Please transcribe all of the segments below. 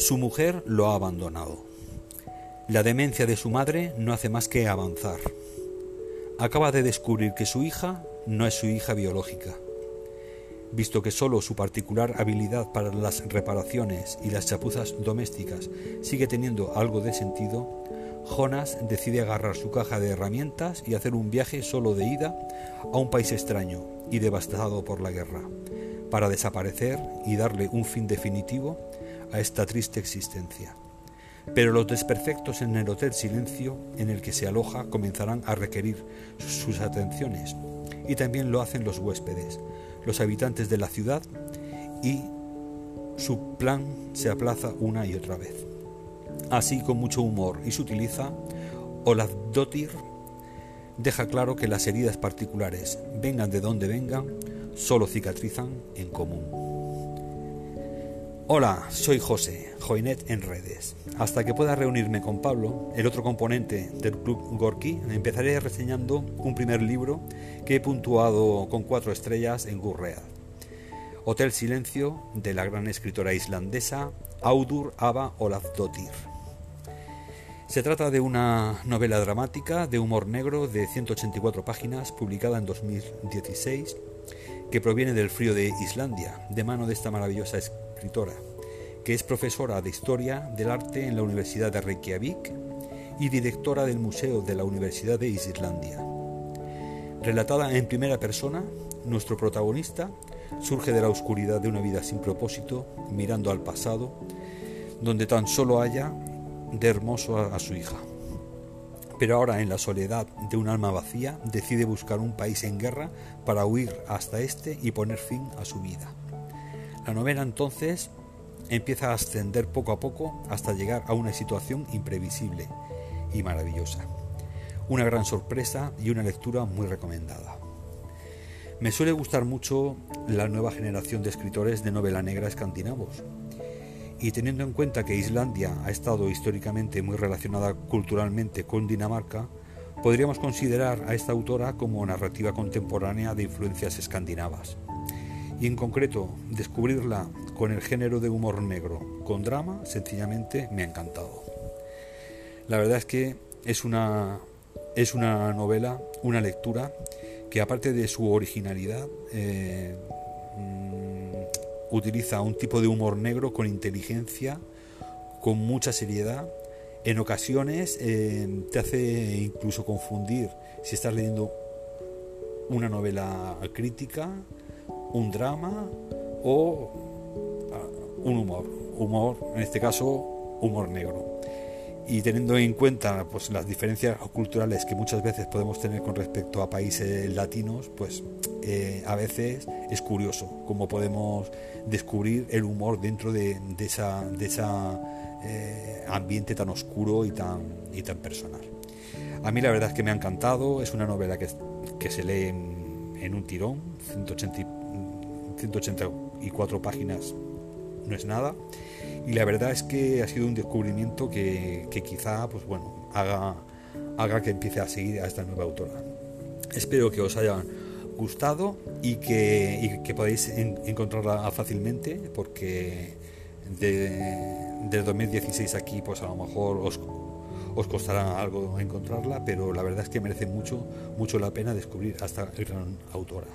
Su mujer lo ha abandonado. La demencia de su madre no hace más que avanzar. Acaba de descubrir que su hija no es su hija biológica. Visto que solo su particular habilidad para las reparaciones y las chapuzas domésticas sigue teniendo algo de sentido, Jonas decide agarrar su caja de herramientas y hacer un viaje solo de ida a un país extraño y devastado por la guerra, para desaparecer y darle un fin definitivo a esta triste existencia. Pero los desperfectos en el Hotel Silencio en el que se aloja comenzarán a requerir sus atenciones y también lo hacen los huéspedes, los habitantes de la ciudad y su plan se aplaza una y otra vez. Así, con mucho humor y sutiliza, Olaf Dottir deja claro que las heridas particulares, vengan de donde vengan, solo cicatrizan en común. Hola, soy José, Joinet en redes. Hasta que pueda reunirme con Pablo, el otro componente del Club Gorky, empezaré reseñando un primer libro que he puntuado con cuatro estrellas en Gurreal. Hotel Silencio, de la gran escritora islandesa Audur Ava Olafdottir. Se trata de una novela dramática de humor negro de 184 páginas, publicada en 2016, que proviene del frío de Islandia, de mano de esta maravillosa escritora, que es profesora de Historia del Arte en la Universidad de Reykjavik y directora del Museo de la Universidad de Islandia. Relatada en primera persona, nuestro protagonista surge de la oscuridad de una vida sin propósito, mirando al pasado, donde tan solo haya de hermoso a, su hija. Pero ahora, en la soledad de un alma vacía, decide buscar un país en guerra para huir hasta este y poner fin a su vida. La novela entonces empieza a ascender poco a poco hasta llegar a una situación imprevisible y maravillosa. Una gran sorpresa y una lectura muy recomendada. Me suele gustar mucho la nueva generación de escritores de novela negra escandinavos. Y teniendo en cuenta que Islandia ha estado históricamente muy relacionada culturalmente con Dinamarca, podríamos considerar a esta autora como narrativa contemporánea de influencias escandinavas y en concreto descubrirla con el género de humor negro, con drama, sencillamente me ha encantado. La verdad es que es una, es una novela, una lectura que aparte de su originalidad, eh, mm, utiliza un tipo de humor negro con inteligencia, con mucha seriedad. En ocasiones eh, te hace incluso confundir si estás leyendo una novela crítica, un drama o ah, un humor. Humor, en este caso, humor negro. Y teniendo en cuenta pues, las diferencias culturales que muchas veces podemos tener con respecto a países latinos, pues eh, a veces es curioso cómo podemos descubrir el humor dentro de, esa, de esa eh, ambiente tan oscuro y tan, y tan personal. A mí la verdad es que me ha encantado, es una novela que, que se lee en, en un tirón, 180 184 páginas no es nada. Y la verdad es que ha sido un descubrimiento que, quizá pues bueno, haga, haga que empiece a seguir a esta nueva autora. Espero que os haya gustado y que, podáis encontrarla fácilmente porque de, del 2016 aquí pues a lo mejor os, os costará algo encontrarla, pero la verdad es que merece mucho, mucho la pena descubrir a esta gran autora.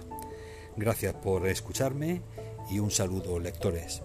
Gracias por escucharme y un saludo lectores.